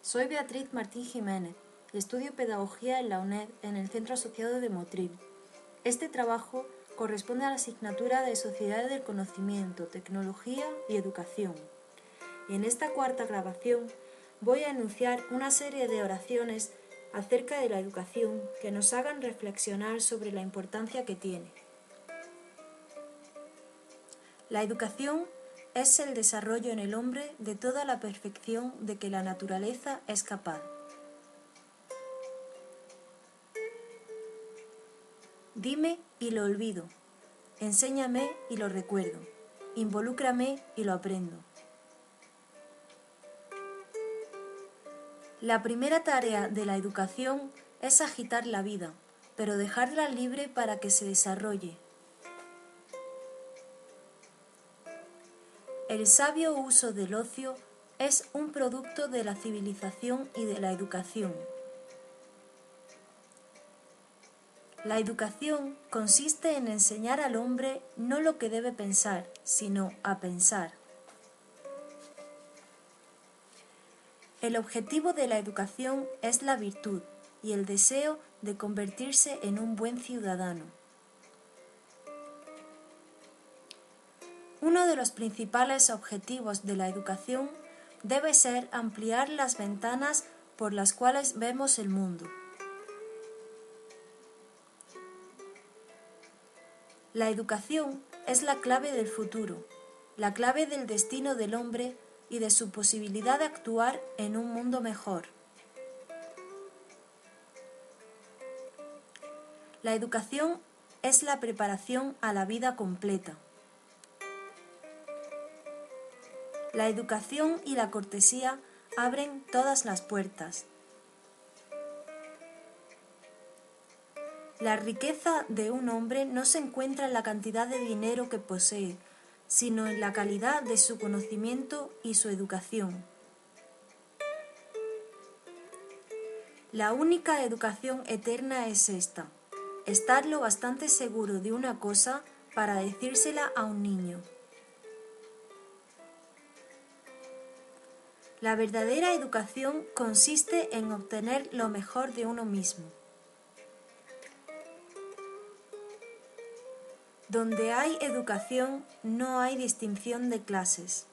Soy Beatriz Martín Jiménez y estudio Pedagogía en la UNED en el Centro Asociado de Motril. Este trabajo corresponde a la asignatura de Sociedades del Conocimiento, Tecnología y Educación. Y en esta cuarta grabación voy a enunciar una serie de oraciones acerca de la educación que nos hagan reflexionar sobre la importancia que tiene. La educación es el desarrollo en el hombre de toda la perfección de que la naturaleza es capaz. Dime y lo olvido, enséñame y lo recuerdo, involúcrame y lo aprendo. La primera tarea de la educación es agitar la vida, pero dejarla libre para que se desarrolle, El sabio uso del ocio es un producto de la civilización y de la educación. La educación consiste en enseñar al hombre no lo que debe pensar, sino a pensar. El objetivo de la educación es la virtud y el deseo de convertirse en un buen ciudadano. Uno de los principales objetivos de la educación debe ser ampliar las ventanas por las cuales vemos el mundo. La educación es la clave del futuro, la clave del destino del hombre y de su posibilidad de actuar en un mundo mejor. La educación es la preparación a la vida completa. La educación y la cortesía abren todas las puertas. La riqueza de un hombre no se encuentra en la cantidad de dinero que posee, sino en la calidad de su conocimiento y su educación. La única educación eterna es esta, estar lo bastante seguro de una cosa para decírsela a un niño. La verdadera educación consiste en obtener lo mejor de uno mismo. Donde hay educación no hay distinción de clases.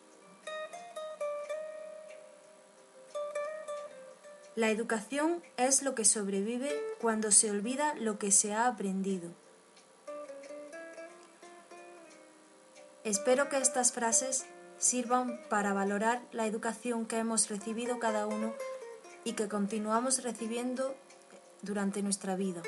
La educación es lo que sobrevive cuando se olvida lo que se ha aprendido. Espero que estas frases sirvan para valorar la educación que hemos recibido cada uno y que continuamos recibiendo durante nuestra vida.